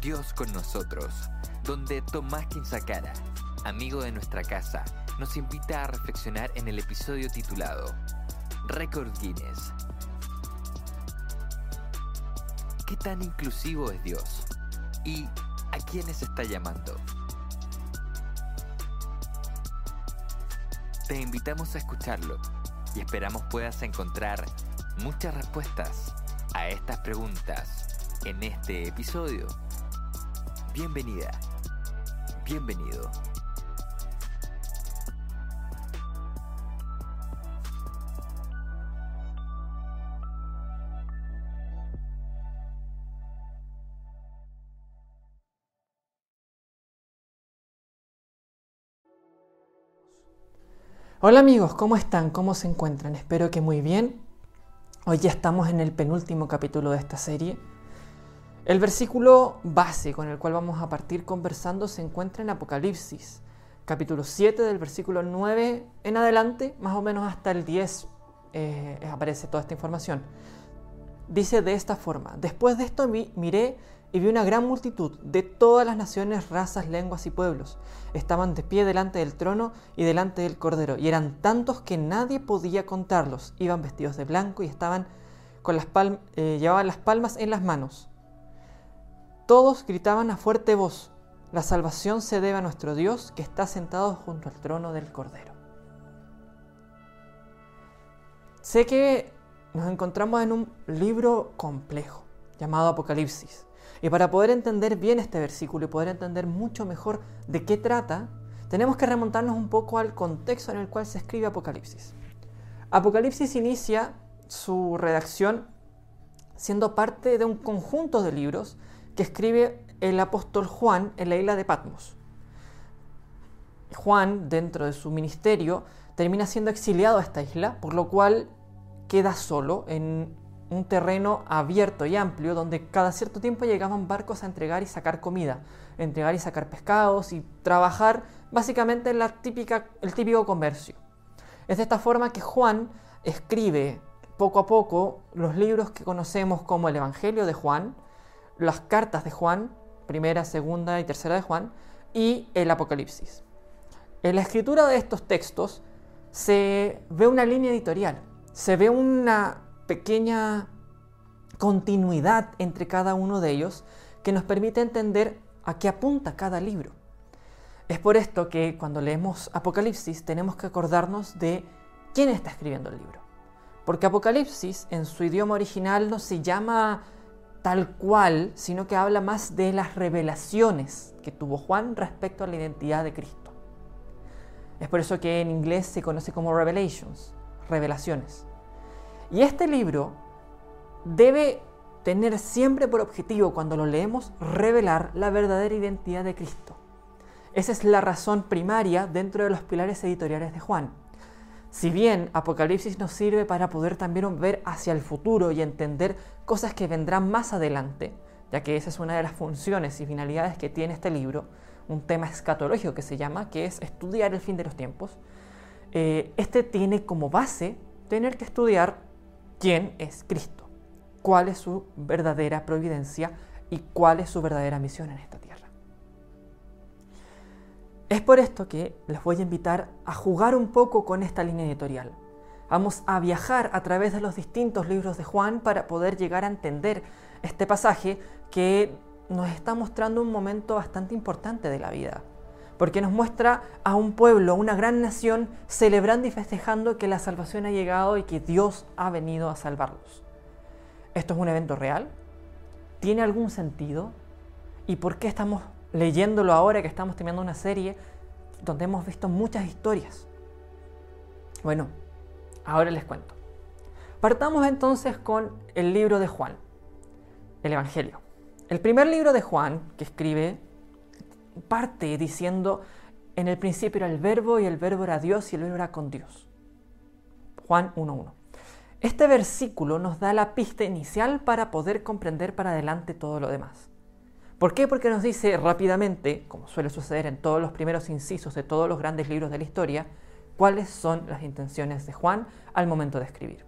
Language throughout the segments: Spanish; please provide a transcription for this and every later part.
Dios con nosotros, donde Tomás Quinzacara, amigo de nuestra casa, nos invita a reflexionar en el episodio titulado Record Guinness. ¿Qué tan inclusivo es Dios? ¿Y a quiénes está llamando? Te invitamos a escucharlo y esperamos puedas encontrar muchas respuestas a estas preguntas en este episodio. Bienvenida. Bienvenido. Hola amigos, ¿cómo están? ¿Cómo se encuentran? Espero que muy bien. Hoy ya estamos en el penúltimo capítulo de esta serie el versículo base con el cual vamos a partir conversando se encuentra en Apocalipsis, capítulo 7 del versículo 9 en adelante, más o menos hasta el 10 eh, aparece toda esta información. Dice de esta forma, después de esto miré y vi una gran multitud de todas las naciones, razas, lenguas y pueblos. Estaban de pie delante del trono y delante del cordero, y eran tantos que nadie podía contarlos. Iban vestidos de blanco y estaban con las eh, llevaban las palmas en las manos todos gritaban a fuerte voz, la salvación se debe a nuestro Dios que está sentado junto al trono del Cordero. Sé que nos encontramos en un libro complejo llamado Apocalipsis. Y para poder entender bien este versículo y poder entender mucho mejor de qué trata, tenemos que remontarnos un poco al contexto en el cual se escribe Apocalipsis. Apocalipsis inicia su redacción siendo parte de un conjunto de libros que escribe el apóstol Juan en la isla de Patmos. Juan, dentro de su ministerio, termina siendo exiliado a esta isla, por lo cual queda solo en un terreno abierto y amplio donde cada cierto tiempo llegaban barcos a entregar y sacar comida, entregar y sacar pescados y trabajar básicamente en el típico comercio. Es de esta forma que Juan escribe poco a poco los libros que conocemos como el Evangelio de Juan, las cartas de Juan, primera, segunda y tercera de Juan, y el Apocalipsis. En la escritura de estos textos se ve una línea editorial, se ve una pequeña continuidad entre cada uno de ellos que nos permite entender a qué apunta cada libro. Es por esto que cuando leemos Apocalipsis tenemos que acordarnos de quién está escribiendo el libro. Porque Apocalipsis en su idioma original no se llama tal cual, sino que habla más de las revelaciones que tuvo Juan respecto a la identidad de Cristo. Es por eso que en inglés se conoce como Revelations, revelaciones. Y este libro debe tener siempre por objetivo, cuando lo leemos, revelar la verdadera identidad de Cristo. Esa es la razón primaria dentro de los pilares editoriales de Juan. Si bien Apocalipsis nos sirve para poder también ver hacia el futuro y entender cosas que vendrán más adelante, ya que esa es una de las funciones y finalidades que tiene este libro, un tema escatológico que se llama, que es estudiar el fin de los tiempos, eh, este tiene como base tener que estudiar quién es Cristo, cuál es su verdadera providencia y cuál es su verdadera misión en esta. Es por esto que les voy a invitar a jugar un poco con esta línea editorial. Vamos a viajar a través de los distintos libros de Juan para poder llegar a entender este pasaje que nos está mostrando un momento bastante importante de la vida. Porque nos muestra a un pueblo, una gran nación, celebrando y festejando que la salvación ha llegado y que Dios ha venido a salvarlos. ¿Esto es un evento real? ¿Tiene algún sentido? ¿Y por qué estamos leyéndolo ahora que estamos teniendo una serie donde hemos visto muchas historias. Bueno, ahora les cuento. Partamos entonces con el libro de Juan, el Evangelio. El primer libro de Juan que escribe parte diciendo, en el principio era el verbo y el verbo era Dios y el verbo era con Dios. Juan 1.1. Este versículo nos da la pista inicial para poder comprender para adelante todo lo demás. ¿Por qué? Porque nos dice rápidamente, como suele suceder en todos los primeros incisos de todos los grandes libros de la historia, cuáles son las intenciones de Juan al momento de escribir.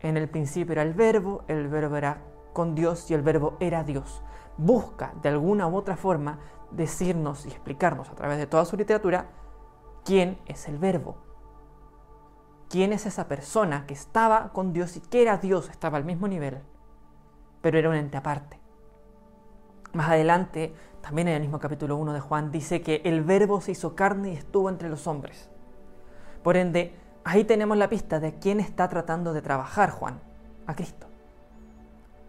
En el principio era el verbo, el verbo era con Dios y el verbo era Dios. Busca de alguna u otra forma decirnos y explicarnos a través de toda su literatura quién es el verbo. ¿Quién es esa persona que estaba con Dios y que era Dios, estaba al mismo nivel, pero era un ente aparte? Más adelante, también en el mismo capítulo 1 de Juan, dice que el verbo se hizo carne y estuvo entre los hombres. Por ende, ahí tenemos la pista de quién está tratando de trabajar Juan, a Cristo,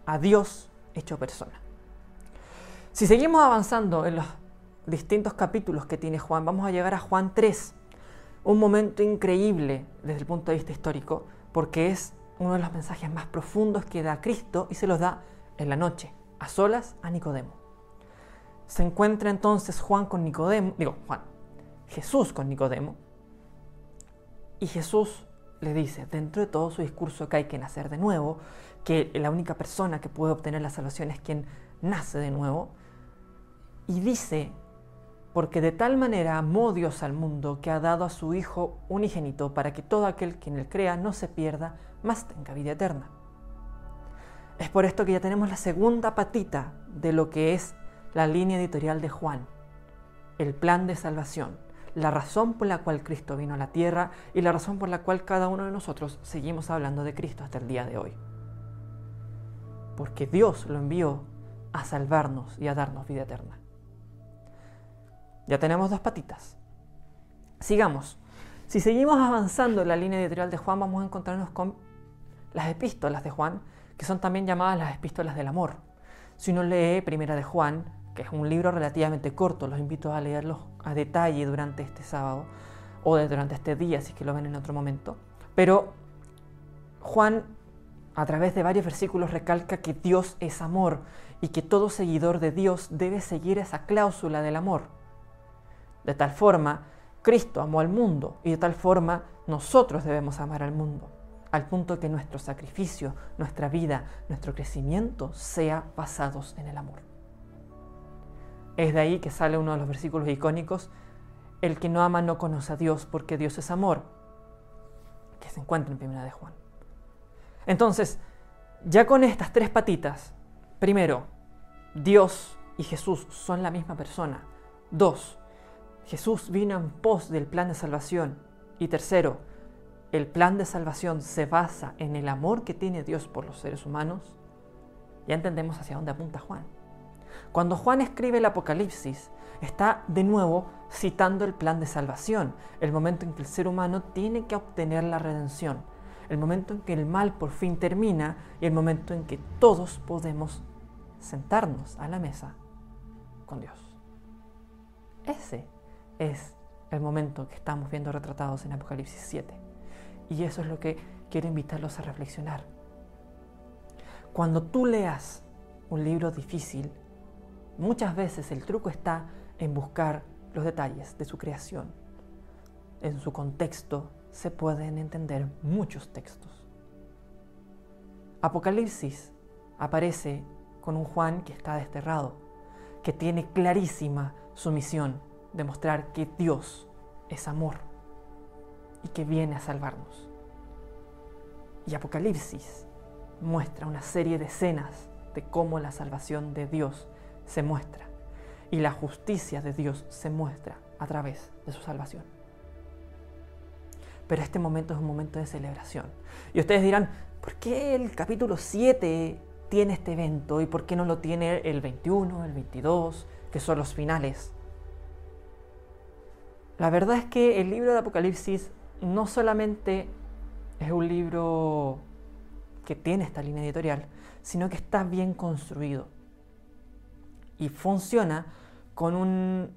a Dios hecho persona. Si seguimos avanzando en los distintos capítulos que tiene Juan, vamos a llegar a Juan 3, un momento increíble desde el punto de vista histórico, porque es uno de los mensajes más profundos que da Cristo y se los da en la noche, a solas a Nicodemo. Se encuentra entonces Juan con Nicodemo, digo, Juan, Jesús con Nicodemo, y Jesús le dice, dentro de todo su discurso, que hay que nacer de nuevo, que la única persona que puede obtener la salvación es quien nace de nuevo, y dice, porque de tal manera amó Dios al mundo que ha dado a su Hijo unigénito para que todo aquel que en él crea no se pierda, mas tenga vida eterna. Es por esto que ya tenemos la segunda patita de lo que es la línea editorial de Juan, el plan de salvación, la razón por la cual Cristo vino a la tierra y la razón por la cual cada uno de nosotros seguimos hablando de Cristo hasta el día de hoy. Porque Dios lo envió a salvarnos y a darnos vida eterna. Ya tenemos dos patitas. Sigamos. Si seguimos avanzando en la línea editorial de Juan, vamos a encontrarnos con las epístolas de Juan, que son también llamadas las epístolas del amor. Si uno lee Primera de Juan, que es un libro relativamente corto, los invito a leerlo a detalle durante este sábado o durante este día, si es que lo ven en otro momento. Pero Juan, a través de varios versículos, recalca que Dios es amor y que todo seguidor de Dios debe seguir esa cláusula del amor. De tal forma, Cristo amó al mundo y de tal forma nosotros debemos amar al mundo al punto que nuestro sacrificio, nuestra vida, nuestro crecimiento sea basados en el amor. Es de ahí que sale uno de los versículos icónicos, el que no ama no conoce a Dios porque Dios es amor, que se encuentra en Primera de Juan. Entonces, ya con estas tres patitas, primero, Dios y Jesús son la misma persona. Dos, Jesús vino en pos del plan de salvación. Y tercero, el plan de salvación se basa en el amor que tiene Dios por los seres humanos, ya entendemos hacia dónde apunta Juan. Cuando Juan escribe el Apocalipsis, está de nuevo citando el plan de salvación, el momento en que el ser humano tiene que obtener la redención, el momento en que el mal por fin termina y el momento en que todos podemos sentarnos a la mesa con Dios. Ese es el momento que estamos viendo retratados en Apocalipsis 7. Y eso es lo que quiero invitarlos a reflexionar. Cuando tú leas un libro difícil, muchas veces el truco está en buscar los detalles de su creación. En su contexto se pueden entender muchos textos. Apocalipsis aparece con un Juan que está desterrado, que tiene clarísima su misión de mostrar que Dios es amor y que viene a salvarnos. Y Apocalipsis muestra una serie de escenas de cómo la salvación de Dios se muestra y la justicia de Dios se muestra a través de su salvación. Pero este momento es un momento de celebración. Y ustedes dirán, ¿por qué el capítulo 7 tiene este evento y por qué no lo tiene el 21, el 22, que son los finales? La verdad es que el libro de Apocalipsis no solamente es un libro que tiene esta línea editorial, sino que está bien construido y funciona con un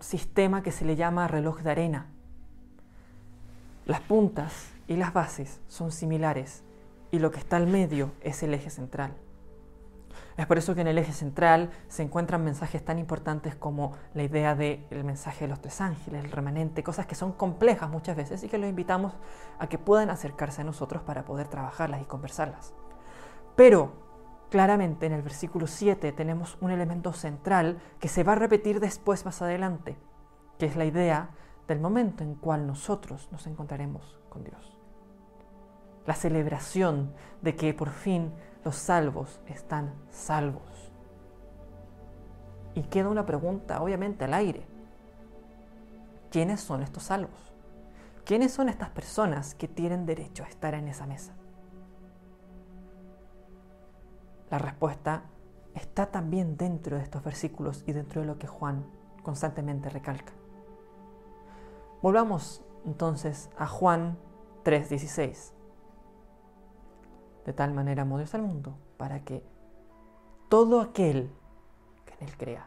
sistema que se le llama reloj de arena. Las puntas y las bases son similares y lo que está al medio es el eje central. Es por eso que en el eje central se encuentran mensajes tan importantes como la idea del mensaje de los tres ángeles, el remanente, cosas que son complejas muchas veces y que los invitamos a que puedan acercarse a nosotros para poder trabajarlas y conversarlas. Pero claramente en el versículo 7 tenemos un elemento central que se va a repetir después más adelante, que es la idea del momento en cual nosotros nos encontraremos con Dios. La celebración de que por fin los salvos están salvos. Y queda una pregunta, obviamente, al aire. ¿Quiénes son estos salvos? ¿Quiénes son estas personas que tienen derecho a estar en esa mesa? La respuesta está también dentro de estos versículos y dentro de lo que Juan constantemente recalca. Volvamos entonces a Juan 3:16. De tal manera amó Dios al mundo para que todo aquel que en él crea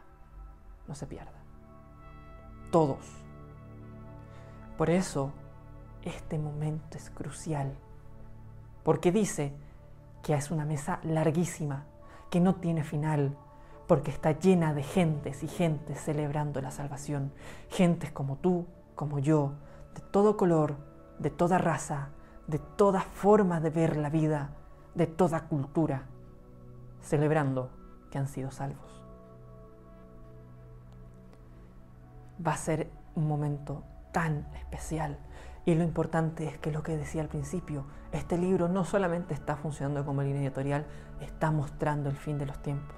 no se pierda. Todos. Por eso este momento es crucial. Porque dice que es una mesa larguísima, que no tiene final, porque está llena de gentes y gentes celebrando la salvación. Gentes como tú, como yo, de todo color, de toda raza, de toda forma de ver la vida, de toda cultura, celebrando que han sido salvos. Va a ser un momento tan especial. Y lo importante es que lo que decía al principio, este libro no solamente está funcionando como línea editorial, está mostrando el fin de los tiempos.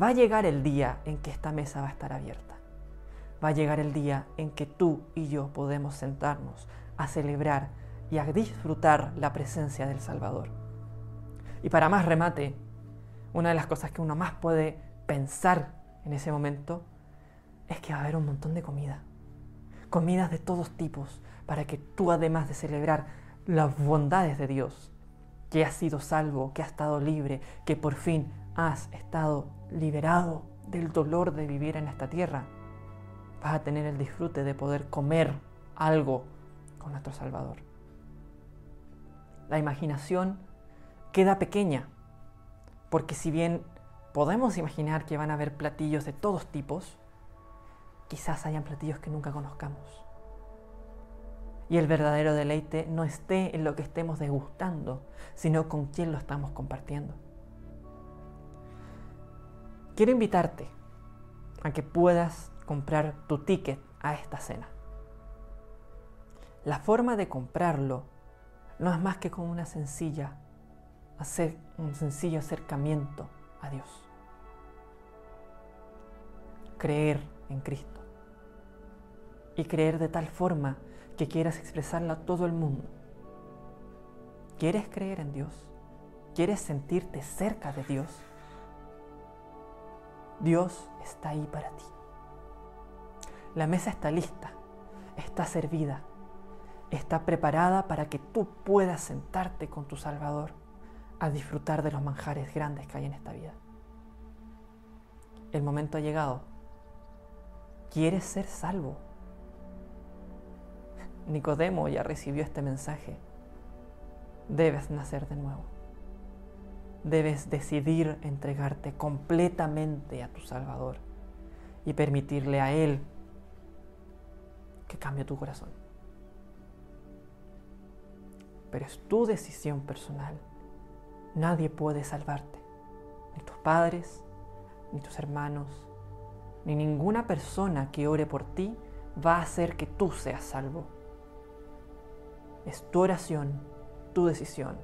Va a llegar el día en que esta mesa va a estar abierta va a llegar el día en que tú y yo podemos sentarnos a celebrar y a disfrutar la presencia del Salvador. Y para más remate, una de las cosas que uno más puede pensar en ese momento es que va a haber un montón de comida. Comidas de todos tipos para que tú además de celebrar las bondades de Dios, que has sido salvo, que has estado libre, que por fin has estado liberado del dolor de vivir en esta tierra, vas a tener el disfrute de poder comer algo con nuestro Salvador. La imaginación queda pequeña, porque si bien podemos imaginar que van a haber platillos de todos tipos, quizás hayan platillos que nunca conozcamos. Y el verdadero deleite no esté en lo que estemos degustando, sino con quién lo estamos compartiendo. Quiero invitarte a que puedas comprar tu ticket a esta cena. La forma de comprarlo no es más que con una sencilla, hacer un sencillo acercamiento a Dios. Creer en Cristo. Y creer de tal forma que quieras expresarlo a todo el mundo. ¿Quieres creer en Dios? ¿Quieres sentirte cerca de Dios? Dios está ahí para ti. La mesa está lista, está servida, está preparada para que tú puedas sentarte con tu Salvador a disfrutar de los manjares grandes que hay en esta vida. El momento ha llegado. ¿Quieres ser salvo? Nicodemo ya recibió este mensaje. Debes nacer de nuevo. Debes decidir entregarte completamente a tu Salvador y permitirle a Él que cambie tu corazón. Pero es tu decisión personal. Nadie puede salvarte. Ni tus padres, ni tus hermanos, ni ninguna persona que ore por ti va a hacer que tú seas salvo. Es tu oración, tu decisión,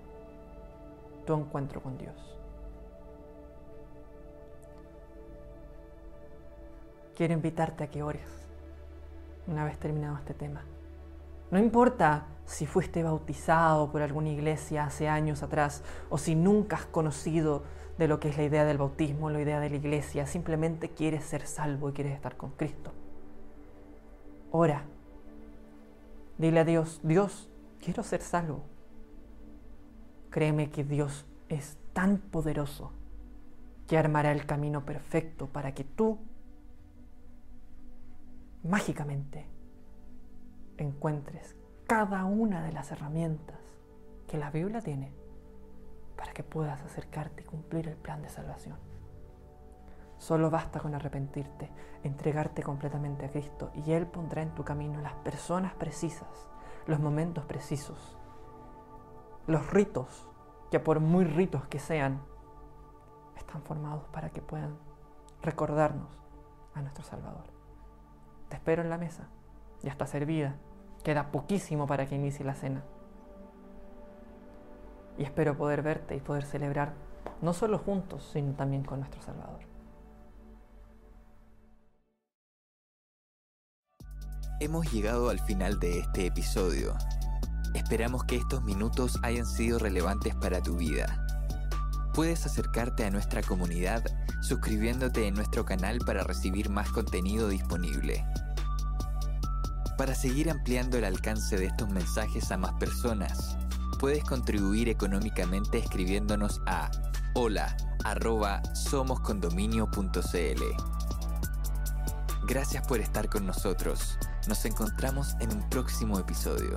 tu encuentro con Dios. Quiero invitarte a que ores una vez terminado este tema. No importa si fuiste bautizado por alguna iglesia hace años atrás o si nunca has conocido de lo que es la idea del bautismo, la idea de la iglesia, simplemente quieres ser salvo y quieres estar con Cristo. Ora. Dile a Dios, Dios, quiero ser salvo. Créeme que Dios es tan poderoso que armará el camino perfecto para que tú mágicamente encuentres cada una de las herramientas que la Biblia tiene para que puedas acercarte y cumplir el plan de salvación. Solo basta con arrepentirte, entregarte completamente a Cristo y Él pondrá en tu camino las personas precisas, los momentos precisos, los ritos, que por muy ritos que sean, están formados para que puedan recordarnos a nuestro Salvador. Te espero en la mesa, ya está servida, queda poquísimo para que inicie la cena. Y espero poder verte y poder celebrar no solo juntos, sino también con nuestro Salvador. Hemos llegado al final de este episodio. Esperamos que estos minutos hayan sido relevantes para tu vida. Puedes acercarte a nuestra comunidad suscribiéndote en nuestro canal para recibir más contenido disponible. Para seguir ampliando el alcance de estos mensajes a más personas, puedes contribuir económicamente escribiéndonos a hola Gracias por estar con nosotros. Nos encontramos en un próximo episodio.